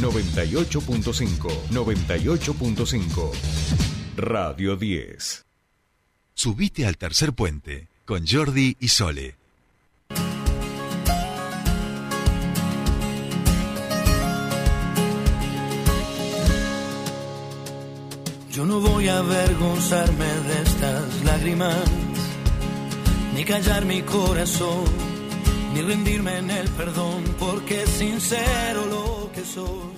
98.5, 98.5. Radio 10. Subite al tercer puente con Jordi y Sole. Yo no voy a avergonzarme de estas lágrimas, ni callar mi corazón, ni rendirme en el perdón, porque sincero lo.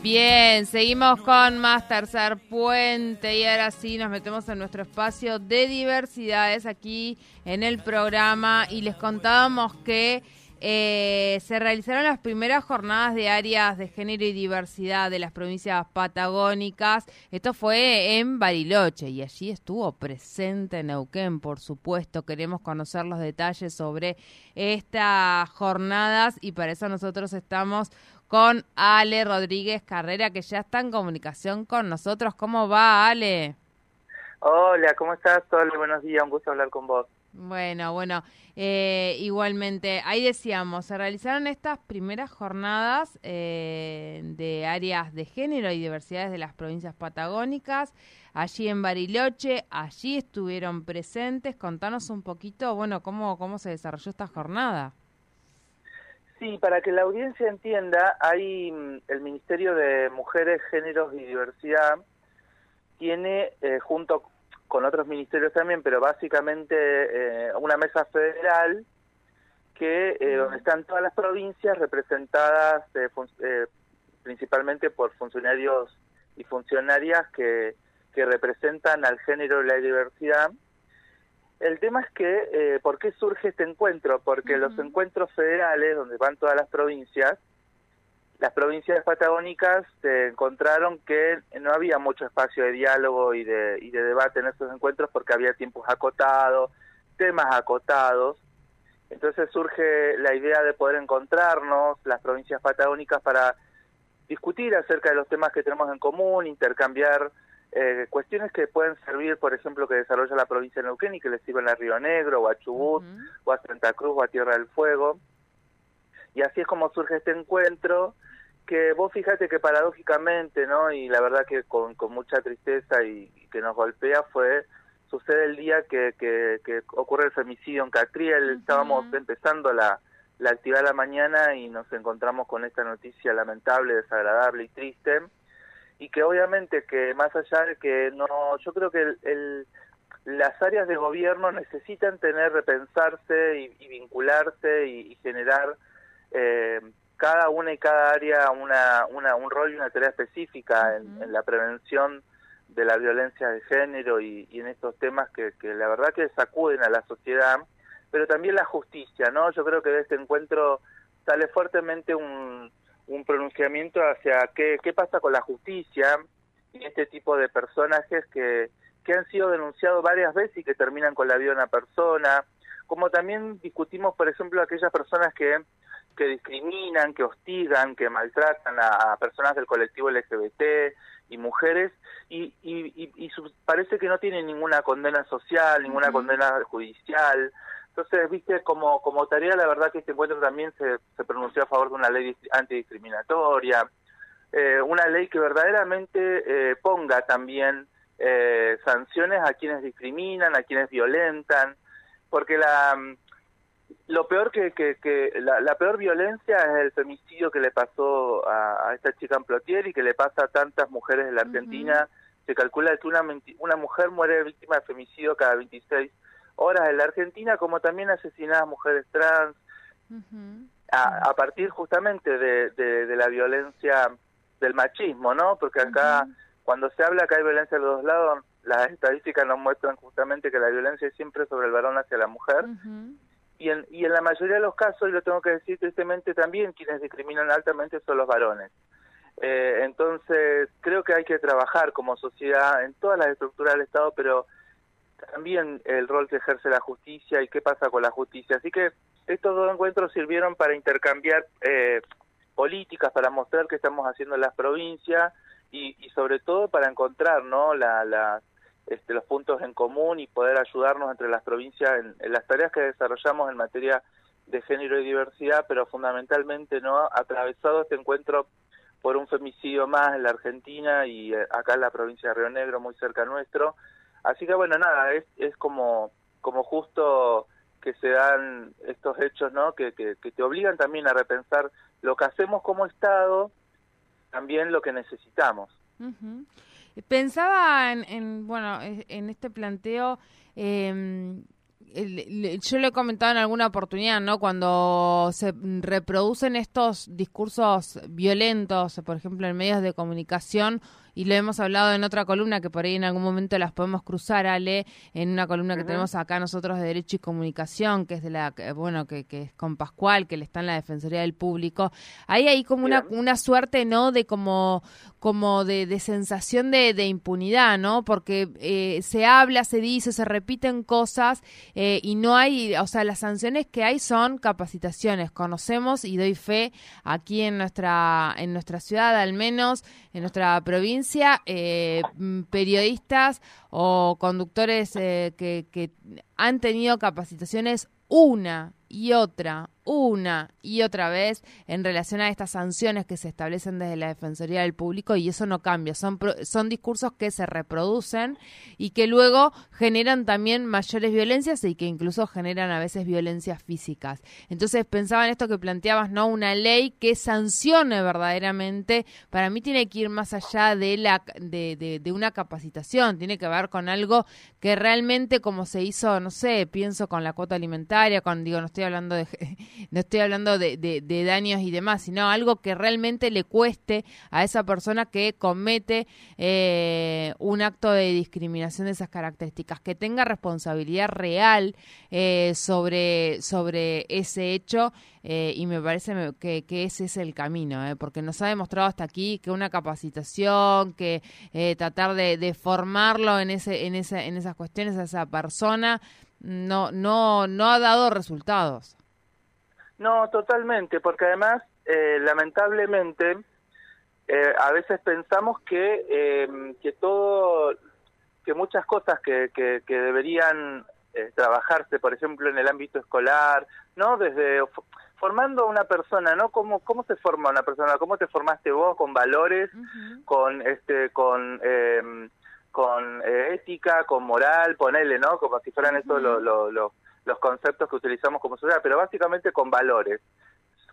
Bien, seguimos con más tercer puente y ahora sí nos metemos en nuestro espacio de diversidades aquí en el programa y les contábamos que eh, se realizaron las primeras jornadas de áreas de género y diversidad de las provincias patagónicas. Esto fue en Bariloche y allí estuvo presente Neuquén, por supuesto. Queremos conocer los detalles sobre estas jornadas y para eso nosotros estamos con Ale Rodríguez Carrera, que ya está en comunicación con nosotros. ¿Cómo va, Ale? Hola, ¿cómo estás? Hola, buenos días, un gusto hablar con vos. Bueno, bueno, eh, igualmente, ahí decíamos, se realizaron estas primeras jornadas eh, de áreas de género y diversidades de las provincias patagónicas, allí en Bariloche, allí estuvieron presentes, contanos un poquito, bueno, cómo, cómo se desarrolló esta jornada. Sí, para que la audiencia entienda, hay mm, el Ministerio de Mujeres, Géneros y Diversidad tiene eh, junto con otros ministerios también, pero básicamente eh, una mesa federal que eh, donde están todas las provincias representadas eh, eh, principalmente por funcionarios y funcionarias que, que representan al género y la diversidad. El tema es que, eh, ¿por qué surge este encuentro? Porque los encuentros federales, donde van todas las provincias, las provincias patagónicas se encontraron que no había mucho espacio de diálogo y de, y de debate en esos encuentros porque había tiempos acotados, temas acotados. Entonces surge la idea de poder encontrarnos las provincias patagónicas para discutir acerca de los temas que tenemos en común, intercambiar eh, cuestiones que pueden servir, por ejemplo, que desarrolla la provincia de Neuquén y que le sirven a Río Negro, o a Chubut, o a Santa Cruz, o a Tierra del Fuego. Y así es como surge este encuentro, que vos fíjate que paradójicamente, ¿no? Y la verdad que con, con mucha tristeza y, y que nos golpea fue, sucede el día que, que, que ocurre el femicidio en Catriel, estábamos empezando la, la actividad de la mañana y nos encontramos con esta noticia lamentable, desagradable y triste, y que obviamente que más allá de que no, yo creo que el, el las áreas de gobierno necesitan tener, repensarse y, y vincularse y, y generar eh, cada una y cada área una, una, un rol y una tarea específica en, en la prevención de la violencia de género y, y en estos temas que, que la verdad que sacuden a la sociedad, pero también la justicia, ¿no? Yo creo que de este encuentro sale fuertemente un, un pronunciamiento hacia qué, qué pasa con la justicia y este tipo de personajes que, que han sido denunciados varias veces y que terminan con la vida de una persona, como también discutimos, por ejemplo, aquellas personas que que discriminan, que hostigan, que maltratan a, a personas del colectivo LGBT y mujeres y, y, y, y su- parece que no tienen ninguna condena social, ninguna condena judicial. Entonces, viste, como, como tarea, la verdad que este encuentro también se, se pronunció a favor de una ley dis- antidiscriminatoria, eh, una ley que verdaderamente eh, ponga también eh, sanciones a quienes discriminan, a quienes violentan, porque la lo peor que, que, que la, la peor violencia es el femicidio que le pasó a, a esta chica en Plotier y que le pasa a tantas mujeres de la Argentina. Se calcula que una, una mujer muere víctima de femicidio cada 26 horas en la Argentina, como también asesinadas mujeres trans, a, a partir justamente de, de, de la violencia del machismo, ¿no? Porque acá, cuando se habla que hay violencia de los dos lados, las estadísticas nos muestran justamente que la violencia es siempre sobre el varón hacia la mujer. Y en, y en la mayoría de los casos, y lo tengo que decir tristemente también, quienes discriminan altamente son los varones. Eh, entonces, creo que hay que trabajar como sociedad en todas las estructuras del Estado, pero también el rol que ejerce la justicia y qué pasa con la justicia. Así que estos dos encuentros sirvieron para intercambiar eh, políticas, para mostrar qué estamos haciendo en las provincias y, sobre todo para encontrar ¿no? la, este, los puntos en común y poder ayudarnos entre las provincias en, en las tareas que desarrollamos en materia de género y diversidad, pero fundamentalmente no atravesado este encuentro por un femicidio más en la Argentina y eh, acá en la provincia de Río Negro, muy cerca nuestro. Así que bueno, nada, es, es como, como justo que se dan estos hechos, ¿no? Que, que, te obligan también a repensar lo que hacemos como Estado, también lo que necesitamos. Pensaba en, bueno, en este planteo eh, yo lo he comentado en alguna oportunidad, ¿no? Cuando se reproducen estos discursos violentos, por ejemplo, en medios de comunicación y lo hemos hablado en otra columna que por ahí en algún momento las podemos cruzar, Ale, en una columna que tenemos acá nosotros de Derecho y Comunicación, que es de la, bueno, que, que es con Pascual, que le está en la Defensoría del Público. Hay ahí como una, una suerte, ¿no? De como, como de, de sensación de, de, impunidad, ¿no? Porque eh, se habla, se dice, se repiten cosas eh, y no hay, o sea, las sanciones que hay son capacitaciones. Conocemos y doy fe aquí en nuestra, en nuestra ciudad, al menos en nuestra provincia eh, mm, periodistas o conductores eh, que, que han tenido capacitaciones una y otra, una y otra vez en relación a estas sanciones que se establecen desde la Defensoría del Público y eso no cambia. Son, son discursos que se reproducen y que luego generan también mayores violencias y que incluso generan a veces violencias físicas. Entonces pensaba en esto que planteabas, ¿no? Una ley que sancione verdaderamente, para mí tiene que ir más allá de, la, de, de una capacitación, tiene que ver con algo que realmente como se hizo, no sé, pienso con la cuota alimentaria, con, digo, no estoy hablando de, no estoy hablando de, de, daños y demás, sino algo que realmente le cueste a esa persona que comete eh, un acto de discriminación de esas características, que tenga responsabilidad real eh, sobre, sobre ese hecho eh, y me parece que, ese es el camino, porque nos ha demostrado hasta aquí que una capacitación, que tratar de, de, formarlo en, ese, en, esa, en esas cuestiones a esa persona, no, no, no ha dado resultados. No, totalmente, porque además, eh, lamentablemente, eh, a veces pensamos que, eh, que todo, que muchas cosas que, que, que deberían eh, trabajarse, por ejemplo, en el ámbito escolar, ¿no? Desde formando a una persona, ¿no? ¿Cómo, cómo se forma una persona? ¿Cómo te formaste vos con valores, con, este, con, eh, con eh, ética, con moral, ponele, ¿no? Como si fueran estos los conceptos que utilizamos como sociedad, pero básicamente con valores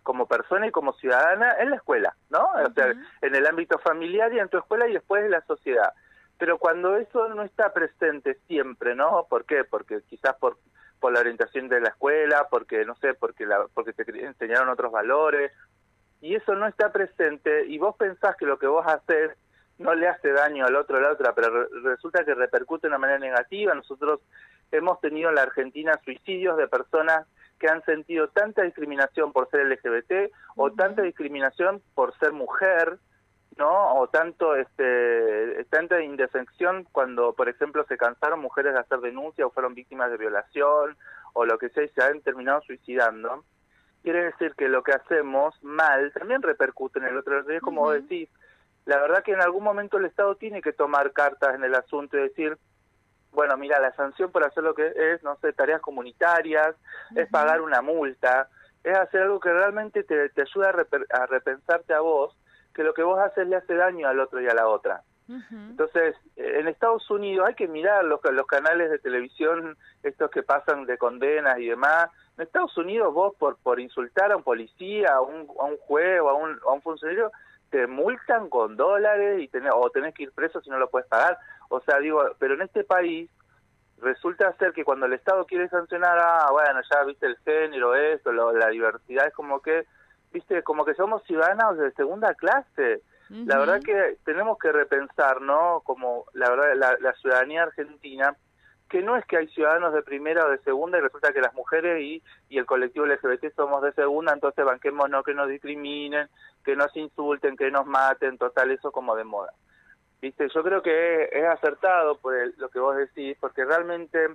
como persona y como ciudadana en la escuela, ¿no? O sea, en el ámbito familiar y en tu escuela y después en la sociedad. Pero cuando eso no está presente siempre, ¿no? ¿Por qué? Porque quizás por, por la orientación de la escuela, porque, no sé, porque, la, porque te enseñaron otros valores, y eso no está presente, y vos pensás que lo que vos haces no le hace daño al otro o a la otra, pero resulta que repercute de una manera negativa. Nosotros hemos tenido en la Argentina suicidios de personas que han sentido tanta discriminación por ser LGBT o tanta discriminación por ser mujer, ¿no? O tanto este tanta indefensión cuando, por ejemplo, se cansaron mujeres de hacer denuncia o fueron víctimas de violación o lo que sea y se han terminado suicidando. Quiere decir que lo que hacemos mal también repercute en el otro. Es como vos decís, la verdad que en algún momento el Estado tiene que tomar cartas en el asunto y decir, bueno, mira, la sanción por hacer lo que es, no sé, tareas comunitarias, es pagar una multa, es hacer algo que realmente te, te ayuda a, repensarte a vos, que lo que vos haces le hace daño al otro y a la otra. Entonces, en Estados Unidos hay que mirar los, los canales de televisión, estos que pasan de condenas y demás. En Estados Unidos vos por, por insultar a un policía, a un, a un juez o a un, a un funcionario, te multan con dólares y tenés, o tenés que ir preso si no lo puedes pagar. O sea, digo, pero en este país resulta ser que cuando el Estado quiere sancionar, ah, bueno, ya viste el género, esto, la diversidad, es como que, viste, como que somos ciudadanos de segunda clase. La verdad que tenemos que repensar, ¿no? Como la verdad, la, la ciudadanía argentina que no es que hay ciudadanos de primera o de segunda y resulta que las mujeres y, y el colectivo LGBT somos de segunda, entonces banquemos no que nos discriminen, que nos insulten, que nos maten, total, eso como de moda. Viste, yo creo que es, acertado por lo que vos decís, porque realmente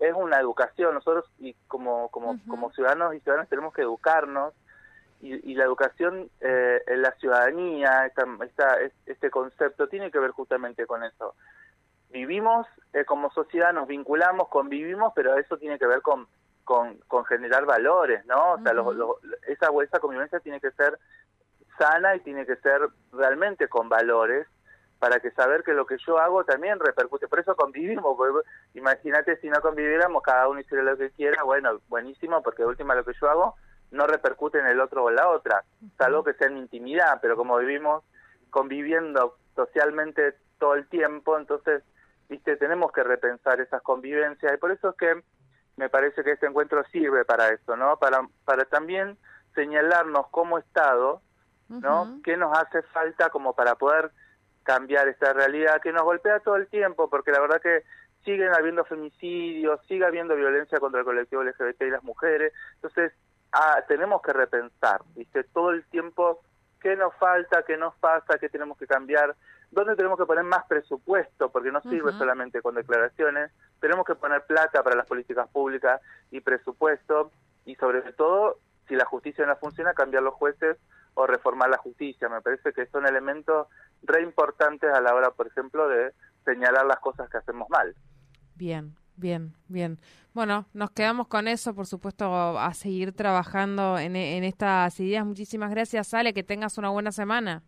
es una educación, nosotros y como, como, como ciudadanos y ciudadanas tenemos que educarnos. Y, la educación eh, en la ciudadanía, esta, esta, este concepto tiene que ver justamente con eso. Vivimos eh, como sociedad, nos vinculamos, convivimos, pero eso tiene que ver con, con, generar valores, ¿no? O sea, esa, esa convivencia tiene que ser sana y tiene que ser realmente con valores para que saber que lo que yo hago también repercute. Por eso convivimos, imagínate si no conviviéramos, cada uno hiciera lo que quiera, bueno, buenísimo, porque de última lo que yo hago no repercute en el otro o en la otra, salvo que sea en intimidad, pero como vivimos conviviendo socialmente todo el tiempo, entonces, viste, tenemos que repensar esas convivencias y por eso es que me parece que este encuentro sirve para eso, ¿no? Para, para también señalarnos como Estado, ¿no? ¿Qué nos hace falta como para poder cambiar esta realidad que nos golpea todo el tiempo, porque la verdad que siguen habiendo femicidios, sigue habiendo violencia contra el colectivo LGBT y las mujeres, entonces ah, tenemos que repensar, ¿viste? Todo el tiempo qué nos falta, qué nos pasa, qué tenemos que cambiar, dónde tenemos que poner más presupuesto, porque no sirve solamente con declaraciones, tenemos que poner plata para las políticas públicas y presupuesto, y sobre todo, si la justicia no funciona, cambiar los jueces o reformar la justicia. Me parece que son elementos re importantes a la hora, por ejemplo, de señalar las cosas que hacemos mal. Bien, bien, bien. Bueno, nos quedamos con eso, por supuesto, a seguir trabajando en, en estas ideas. Muchísimas gracias, Ale, que tengas una buena semana.